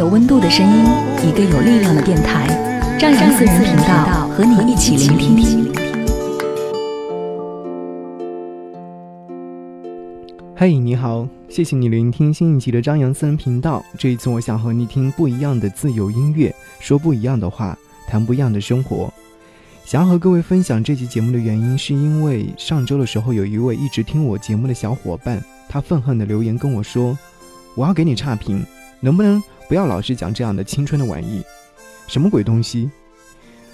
有温度的声音，一个有力量的电台，张扬私人频道和你一起聆听。嘿，你好，谢谢你聆听新一期的张扬私人频道。这一次，我想和你听不一样的自由音乐，说不一样的话，谈不一样的生活。想要和各位分享这期节目的原因，是因为上周的时候，有一位一直听我节目的小伙伴，他愤恨的留言跟我说：“我要给你差评，能不能？”不要老是讲这样的青春的玩意，什么鬼东西？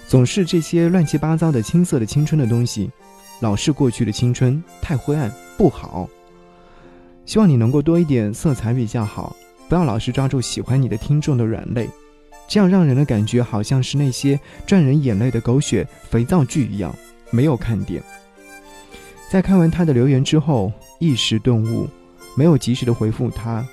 总是这些乱七八糟的青涩的青春的东西，老是过去的青春太灰暗不好。希望你能够多一点色彩比较好，不要老是抓住喜欢你的听众的软肋，这样让人的感觉好像是那些赚人眼泪的狗血肥皂剧一样，没有看点。在看完他的留言之后，一时顿悟，没有及时的回复他，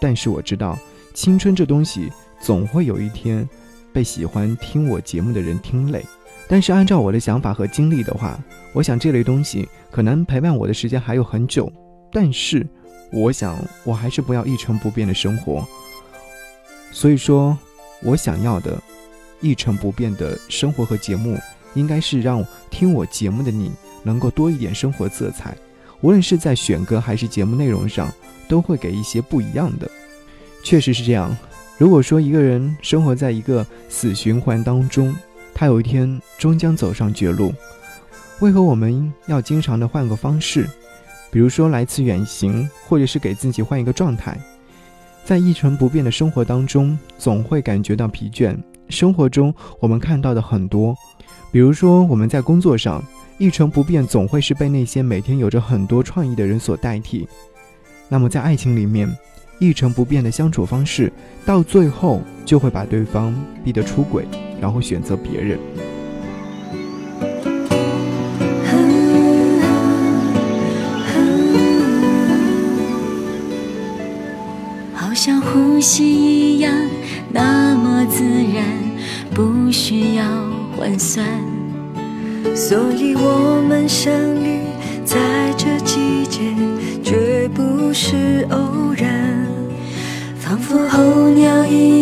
但是我知道。青春这东西，总会有一天被喜欢听我节目的人听累。但是按照我的想法和经历的话，我想这类东西可能陪伴我的时间还有很久。但是，我想我还是不要一成不变的生活。所以说，我想要的，一成不变的生活和节目，应该是让听我节目的你能够多一点生活色彩。无论是在选歌还是节目内容上，都会给一些不一样的。确实是这样。如果说一个人生活在一个死循环当中，他有一天终将走上绝路。为何我们要经常的换个方式？比如说来次远行，或者是给自己换一个状态。在一成不变的生活当中，总会感觉到疲倦。生活中我们看到的很多，比如说我们在工作上一成不变，总会是被那些每天有着很多创意的人所代替。那么在爱情里面。一成不变的相处方式，到最后就会把对方逼得出轨，然后选择别人。好像呼吸一样，那么自然，不需要换算。所以我们相遇在这季节，绝不是偶然。仿佛候鸟一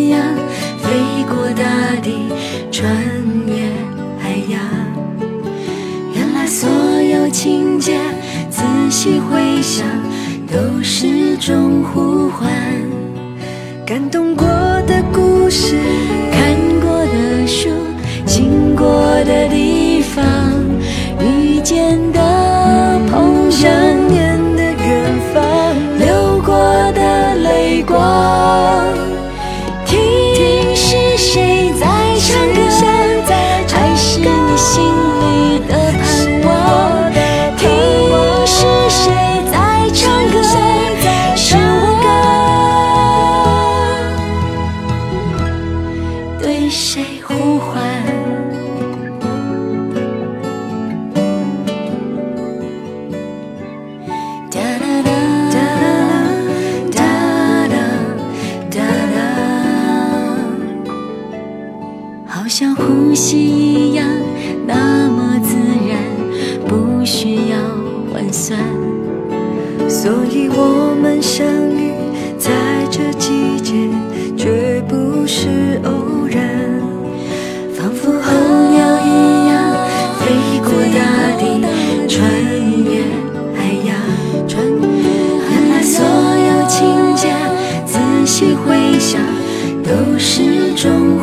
好像呼吸一样那么自然，不需要换算，所以我们相遇在这季节，绝不是偶然。仿佛候鸟一样飞过大地，穿越海洋，原来所有情节仔细回想，都是种。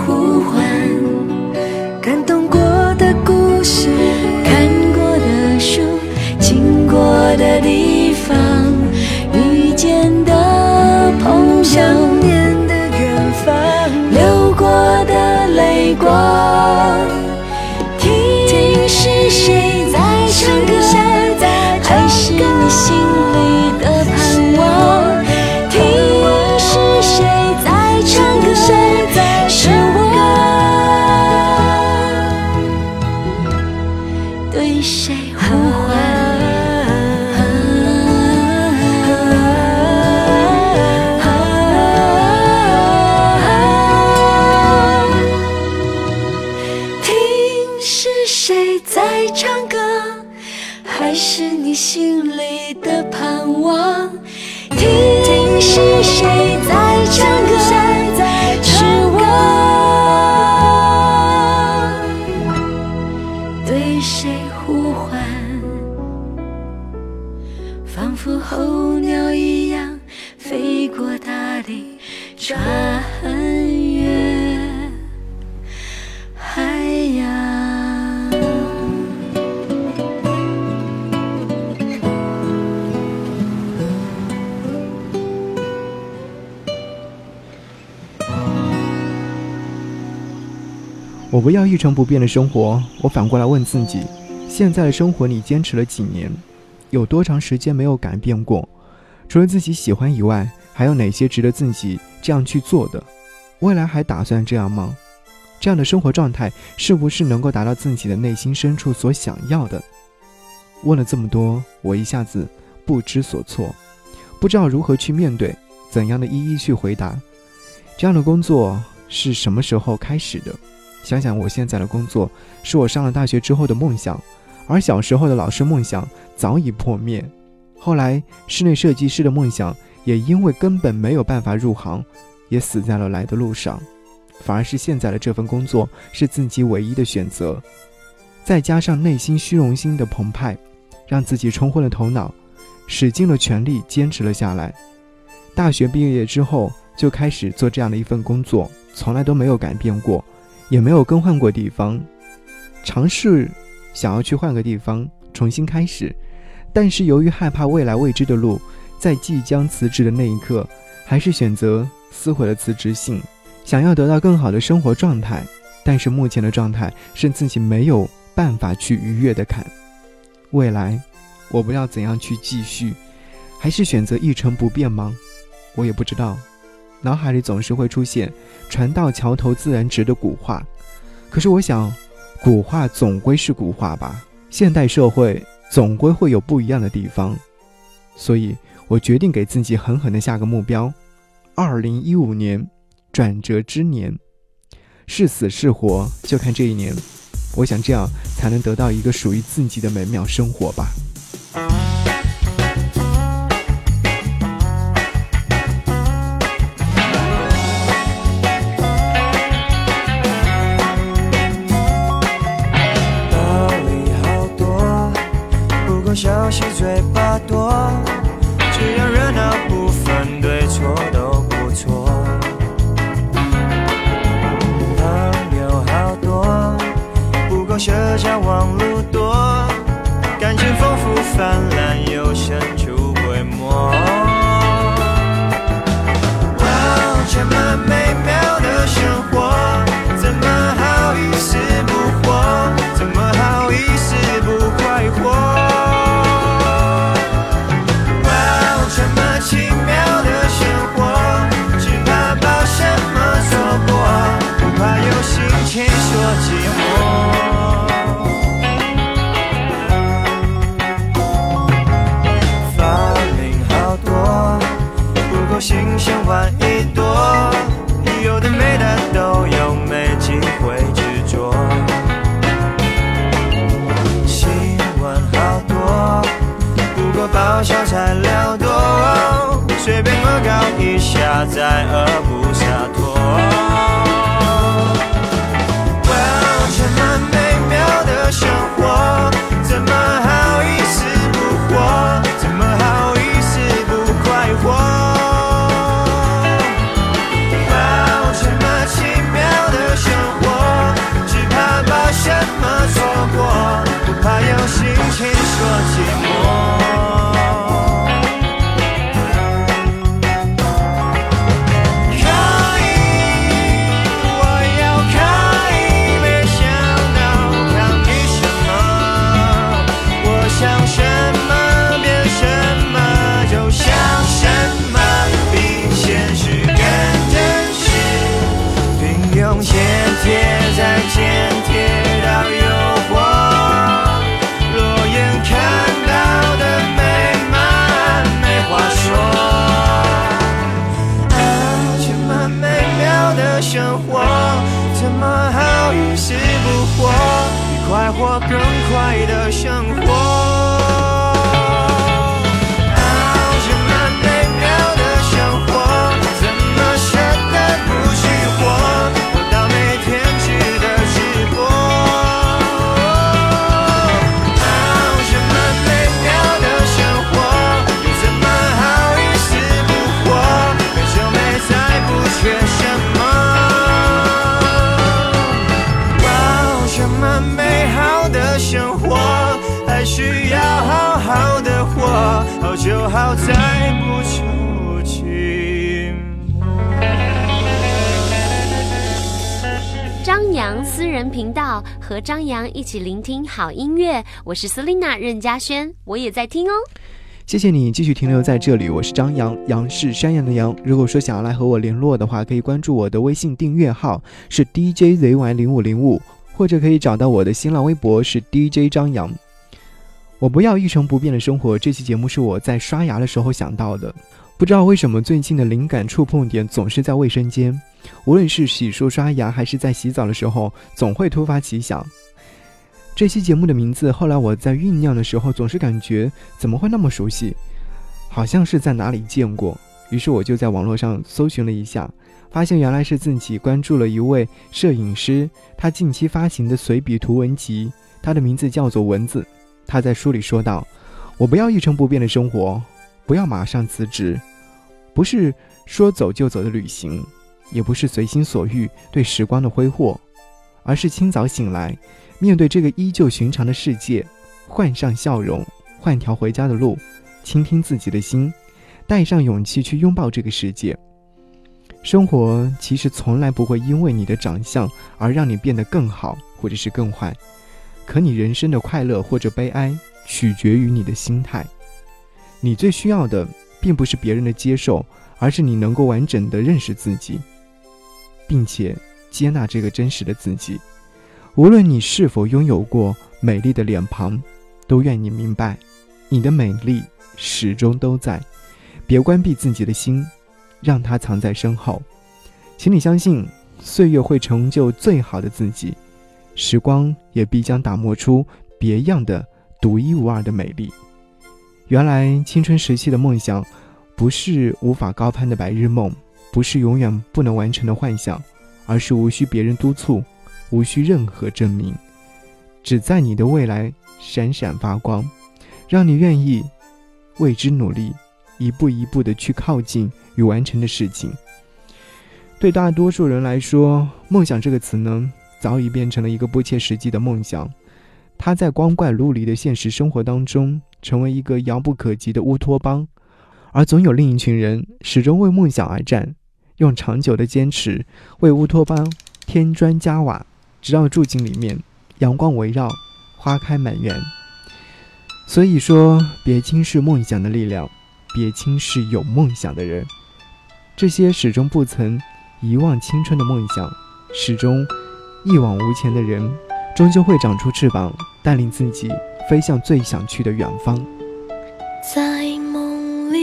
我不要一成不变的生活，我反过来问自己：现在的生活你坚持了几年？有多长时间没有改变过？除了自己喜欢以外，还有哪些值得自己这样去做的？未来还打算这样吗？这样的生活状态是不是能够达到自己的内心深处所想要的？问了这么多，我一下子不知所措，不知道如何去面对，怎样的一一去回答。这样的工作是什么时候开始的？想想我现在的工作，是我上了大学之后的梦想，而小时候的老师梦想早已破灭。后来室内设计师的梦想也因为根本没有办法入行，也死在了来的路上。反而是现在的这份工作是自己唯一的选择。再加上内心虚荣心的澎湃，让自己冲昏了头脑，使尽了全力坚持了下来。大学毕业之后就开始做这样的一份工作，从来都没有改变过。也没有更换过地方，尝试想要去换个地方重新开始，但是由于害怕未来未知的路，在即将辞职的那一刻，还是选择撕毁了辞职信，想要得到更好的生活状态，但是目前的状态是自己没有办法去逾越的坎。未来，我不要怎样去继续，还是选择一成不变吗？我也不知道。脑海里总是会出现“船到桥头自然直”的古话，可是我想，古话总归是古话吧。现代社会总归会有不一样的地方，所以我决定给自己狠狠的下个目标：二零一五年，转折之年，是死是活就看这一年。我想这样才能得到一个属于自己的美妙生活吧。在而不洒脱。哇，这么美妙的生活，怎么还 light 再不。张扬私人频道和张扬一起聆听好音乐，我是 Selina 任嘉轩，我也在听哦。谢谢你继续停留在这里，我是张扬，杨是山羊的羊。如果说想要来和我联络的话，可以关注我的微信订阅号是 DJZY 零五零五，或者可以找到我的新浪微博是 DJ 张扬。我不要一成不变的生活。这期节目是我在刷牙的时候想到的，不知道为什么最近的灵感触碰点总是在卫生间，无论是洗漱刷牙还是在洗澡的时候，总会突发奇想。这期节目的名字，后来我在酝酿的时候，总是感觉怎么会那么熟悉，好像是在哪里见过。于是我就在网络上搜寻了一下，发现原来是自己关注了一位摄影师，他近期发行的随笔图文集，他的名字叫做蚊子。他在书里说道：“我不要一成不变的生活，不要马上辞职，不是说走就走的旅行，也不是随心所欲对时光的挥霍，而是清早醒来。”面对这个依旧寻常的世界，换上笑容，换条回家的路，倾听自己的心，带上勇气去拥抱这个世界。生活其实从来不会因为你的长相而让你变得更好，或者是更坏。可你人生的快乐或者悲哀，取决于你的心态。你最需要的，并不是别人的接受，而是你能够完整的认识自己，并且接纳这个真实的自己。无论你是否拥有过美丽的脸庞，都愿你明白，你的美丽始终都在。别关闭自己的心，让它藏在身后。请你相信，岁月会成就最好的自己，时光也必将打磨出别样的独一无二的美丽。原来青春时期的梦想，不是无法高攀的白日梦，不是永远不能完成的幻想，而是无需别人督促。无需任何证明，只在你的未来闪闪发光，让你愿意为之努力，一步一步的去靠近与完成的事情。对大多数人来说，梦想这个词呢，早已变成了一个不切实际的梦想。它在光怪陆离的现实生活当中，成为一个遥不可及的乌托邦。而总有另一群人，始终为梦想而战，用长久的坚持为乌托邦添砖加瓦。直到住进里面，阳光围绕，花开满园。所以说，别轻视梦想的力量，别轻视有梦想的人。这些始终不曾遗忘青春的梦想，始终一往无前的人，终究会长出翅膀，带领自己飞向最想去的远方。在梦里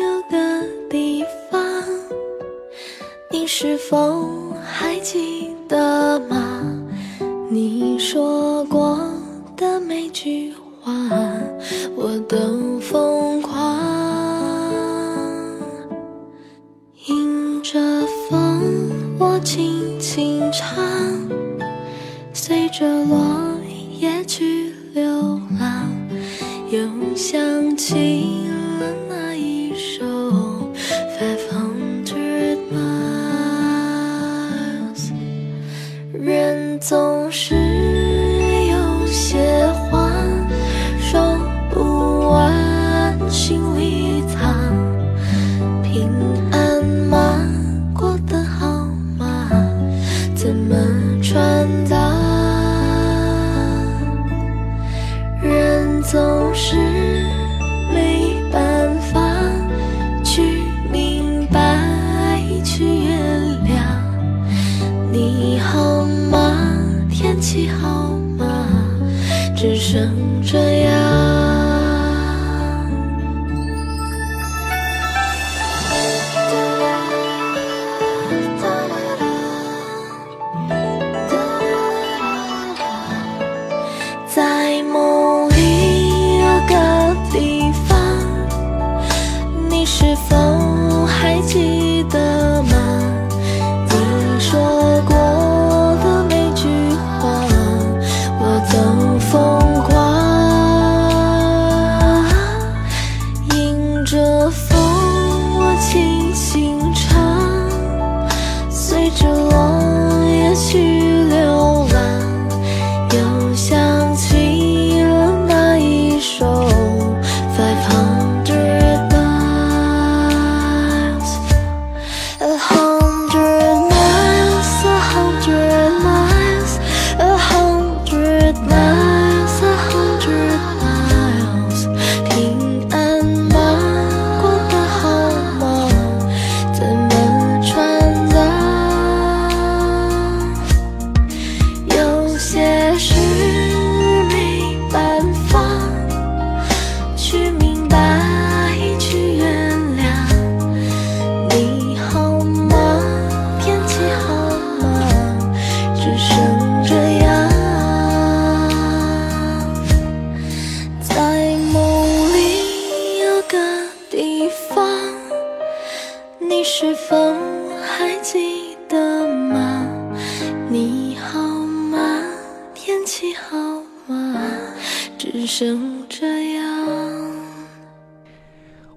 有个地方，你是否还记得吗？你说过的每句话，我都疯狂。迎着风，我轻轻唱，着落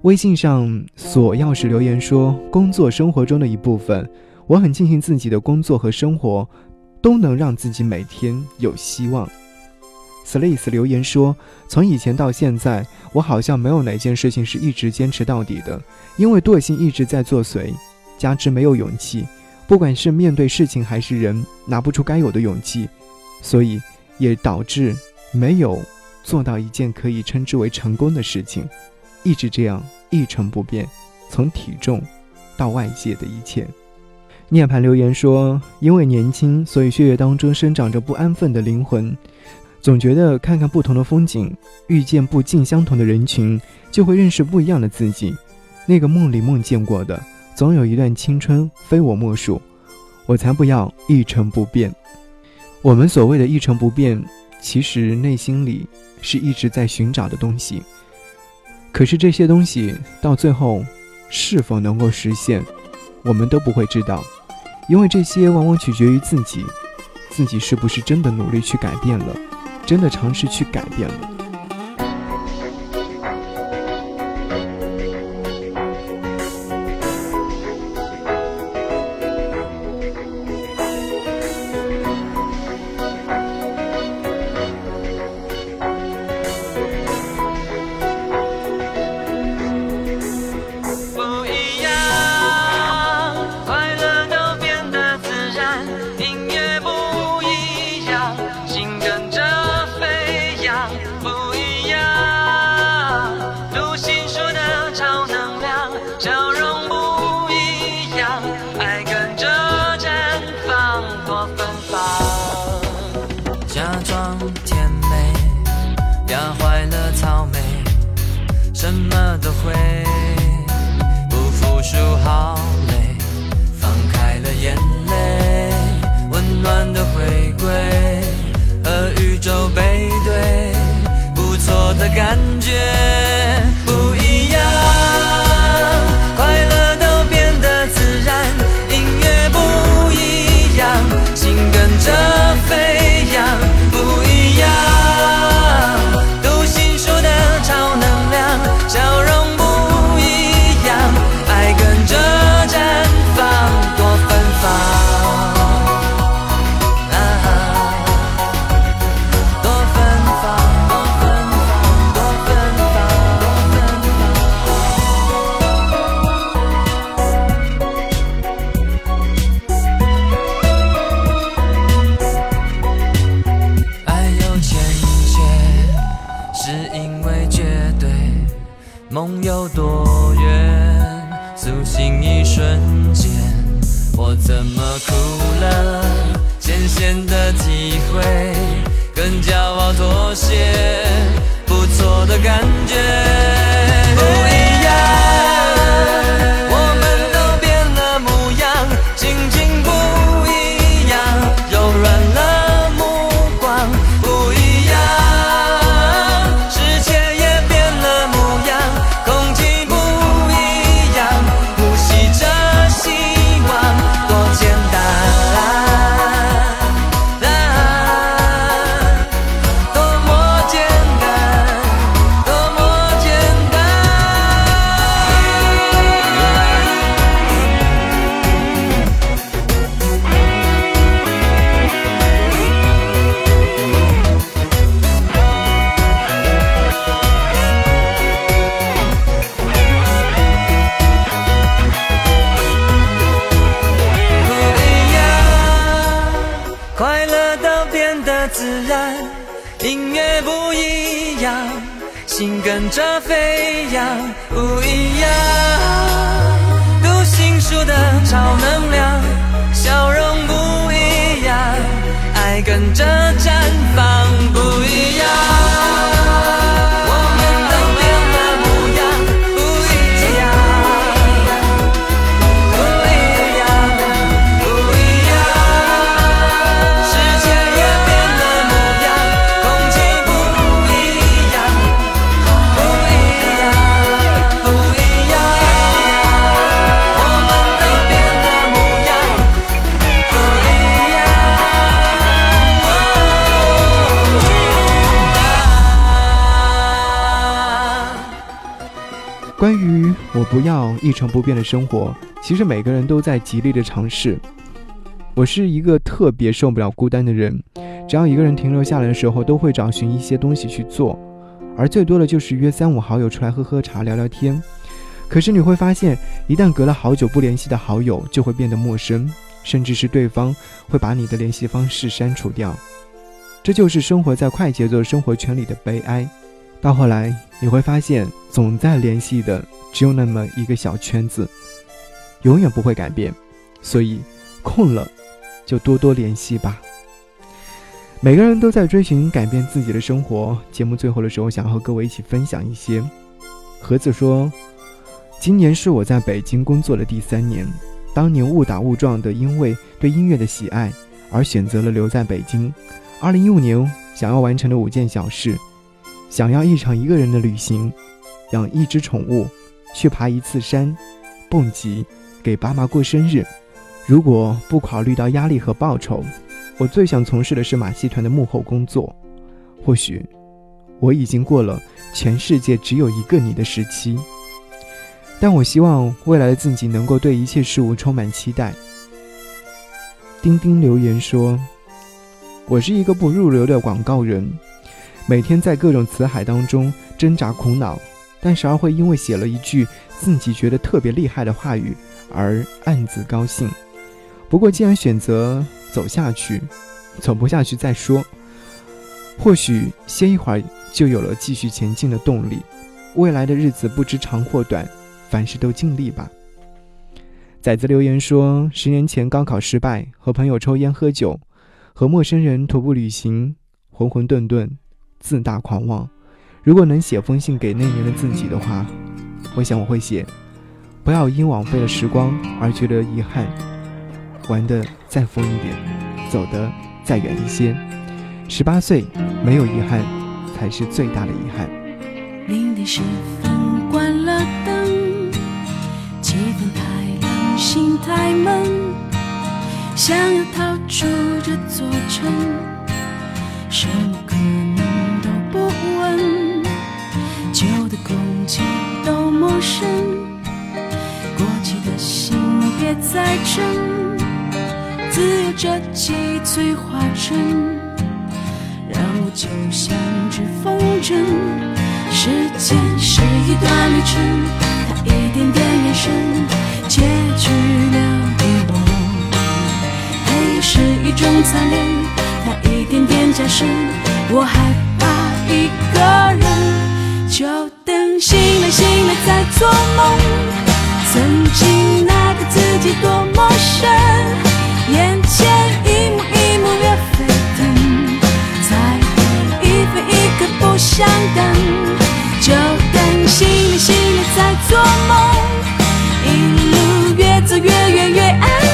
微信上锁钥匙留言说：“工作生活中的一部分，我很庆幸自己的工作和生活都能让自己每天有希望。” s l a c e 留言说：“从以前到现在，我好像没有哪件事情是一直坚持到底的，因为惰性一直在作祟，加之没有勇气，不管是面对事情还是人，拿不出该有的勇气，所以也导致没有做到一件可以称之为成功的事情，一直这样一成不变，从体重到外界的一切。”涅槃留言说：“因为年轻，所以血液当中生长着不安分的灵魂。”总觉得看看不同的风景，遇见不尽相同的人群，就会认识不一样的自己。那个梦里梦见过的，总有一段青春非我莫属。我才不要一成不变。我们所谓的一成不变，其实内心里是一直在寻找的东西。可是这些东西到最后是否能够实现，我们都不会知道，因为这些往往取决于自己，自己是不是真的努力去改变了。真的尝试去改变了。跟着绽放我不要一成不变的生活，其实每个人都在极力的尝试。我是一个特别受不了孤单的人，只要一个人停留下来的时候，都会找寻一些东西去做，而最多的就是约三五好友出来喝喝茶、聊聊天。可是你会发现，一旦隔了好久不联系的好友，就会变得陌生，甚至是对方会把你的联系方式删除掉。这就是生活在快节奏生活圈里的悲哀。到后来，你会发现，总在联系的只有那么一个小圈子，永远不会改变。所以，空了就多多联系吧。每个人都在追寻改变自己的生活。节目最后的时候，想和各位一起分享一些。盒子说。今年是我在北京工作的第三年，当年误打误撞的，因为对音乐的喜爱而选择了留在北京。二零一五年，想要完成的五件小事：想要一场一个人的旅行，养一只宠物，去爬一次山，蹦极，给爸妈过生日。如果不考虑到压力和报酬，我最想从事的是马戏团的幕后工作。或许，我已经过了全世界只有一个你的时期。但我希望未来的自己能够对一切事物充满期待。钉钉留言说：“我是一个不入流的广告人，每天在各种词海当中挣扎苦恼，但时而会因为写了一句自己觉得特别厉害的话语而暗自高兴。不过既然选择走下去，走不下去再说，或许歇一会儿就有了继续前进的动力。未来的日子不知长或短。”凡事都尽力吧。崽子留言说：十年前高考失败，和朋友抽烟喝酒，和陌生人徒步旅行，浑浑沌沌，自大狂妄。如果能写封信给那年的自己的话，我想我会写：不要因枉费了时光而觉得遗憾，玩的再疯一点，走的再远一些。十八岁没有遗憾，才是最大的遗憾。零点十分关了灯。气氛太冷，心太闷，想要逃出这座城，这几催化成，让我就像只风筝。时间是一段旅程。它一点点延伸，结局留给我。黑夜是一种残忍，它一点点加深。我害怕一个人，就等醒来，醒来再做梦。曾经那个自己多陌生，不想等。就等醒了，醒了再做梦，一路越走越远越安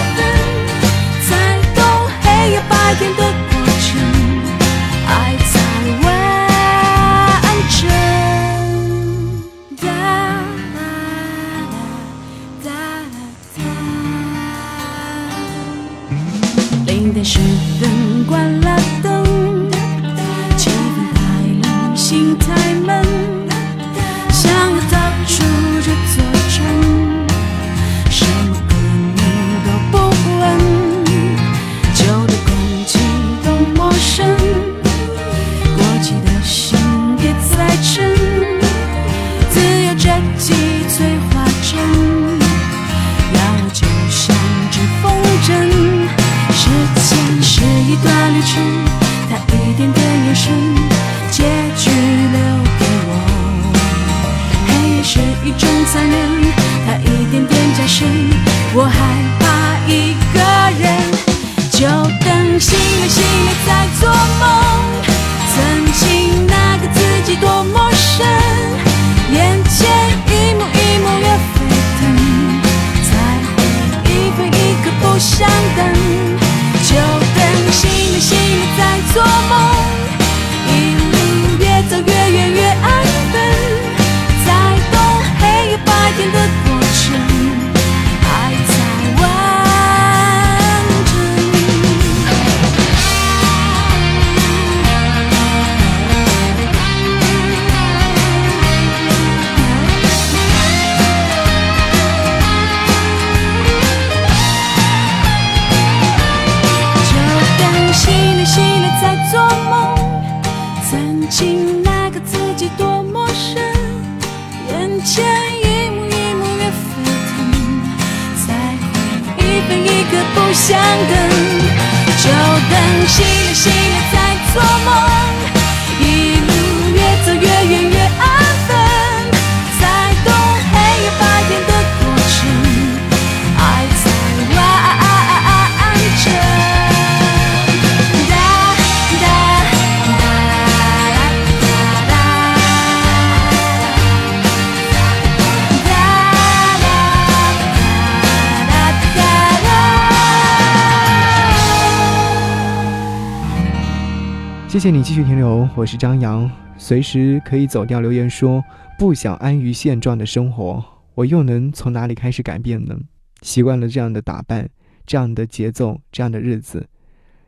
谢谢你继续停留，我是张扬，随时可以走掉。留言说不想安于现状的生活，我又能从哪里开始改变呢？习惯了这样的打扮，这样的节奏，这样的日子，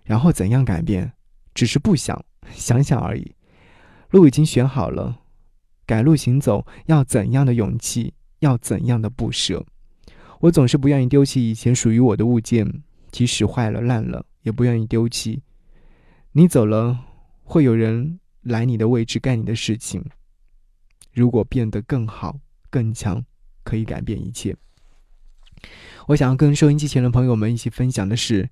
然后怎样改变？只是不想，想想而已。路已经选好了，改路行走要怎样的勇气？要怎样的不舍？我总是不愿意丢弃以前属于我的物件，即使坏了烂了，也不愿意丢弃。你走了。会有人来你的位置干你的事情。如果变得更好、更强，可以改变一切。我想要跟收音机前的朋友们一起分享的是，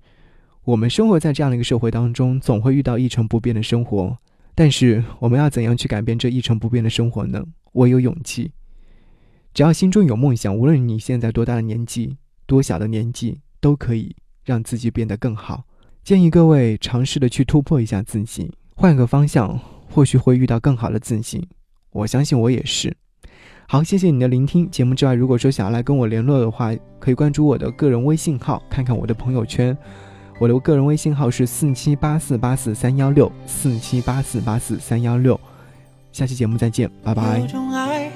我们生活在这样的一个社会当中，总会遇到一成不变的生活。但是，我们要怎样去改变这一成不变的生活呢？我有勇气。只要心中有梦想，无论你现在多大的年纪、多小的年纪，都可以让自己变得更好。建议各位尝试的去突破一下自己。换个方向，或许会遇到更好的自己。我相信我也是。好，谢谢你的聆听。节目之外，如果说想要来跟我联络的话，可以关注我的个人微信号，看看我的朋友圈。我的个人微信号是四七八四八四三幺六四七八四八四三幺六。下期节目再见，拜拜有。种爱，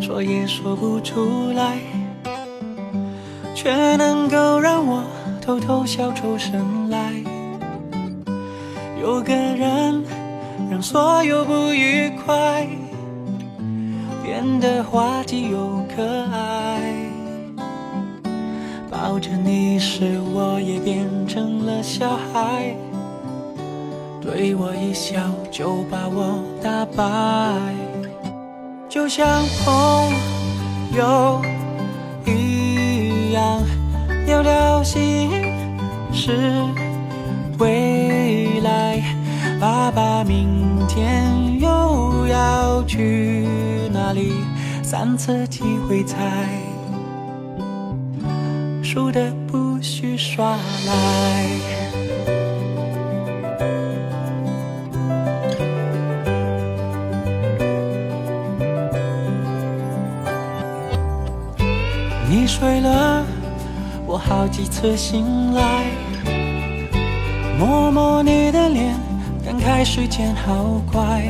说也说不出来，却能够让我偷偷笑出声来。有个人，让所有不愉快变得滑稽又可爱。抱着你时，我也变成了小孩。对我一笑就把我打败，就像朋友一样聊聊心事未来。爸爸明天又要去哪里？三次机会猜，输的不许耍赖。你睡了，我好几次醒来，摸摸你的脸，感慨时间好快，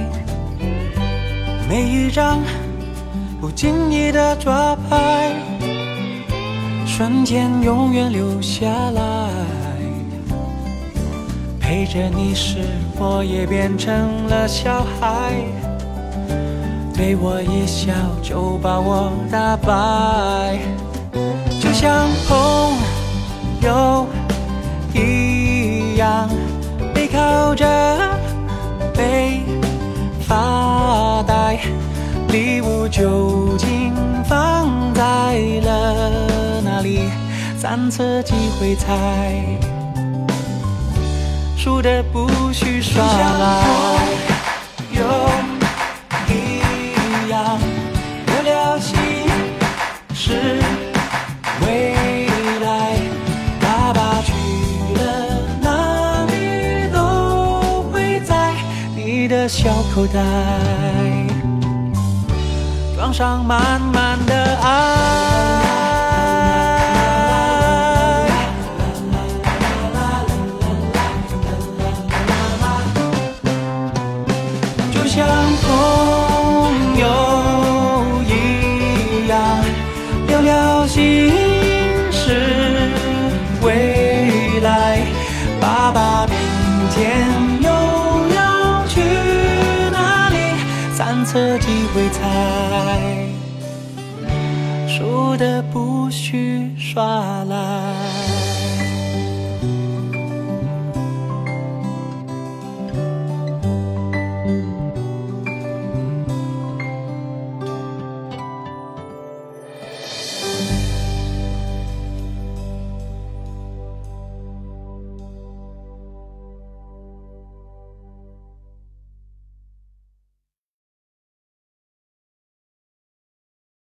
每一张不经意的抓拍，瞬间永远留下来。陪着你时，我也变成了小孩。对我一笑就把我打败，就像朋友一样，背靠着背发呆，礼物究竟放在了哪里？三次机会猜，输的不许耍赖。口袋，装上满满的爱。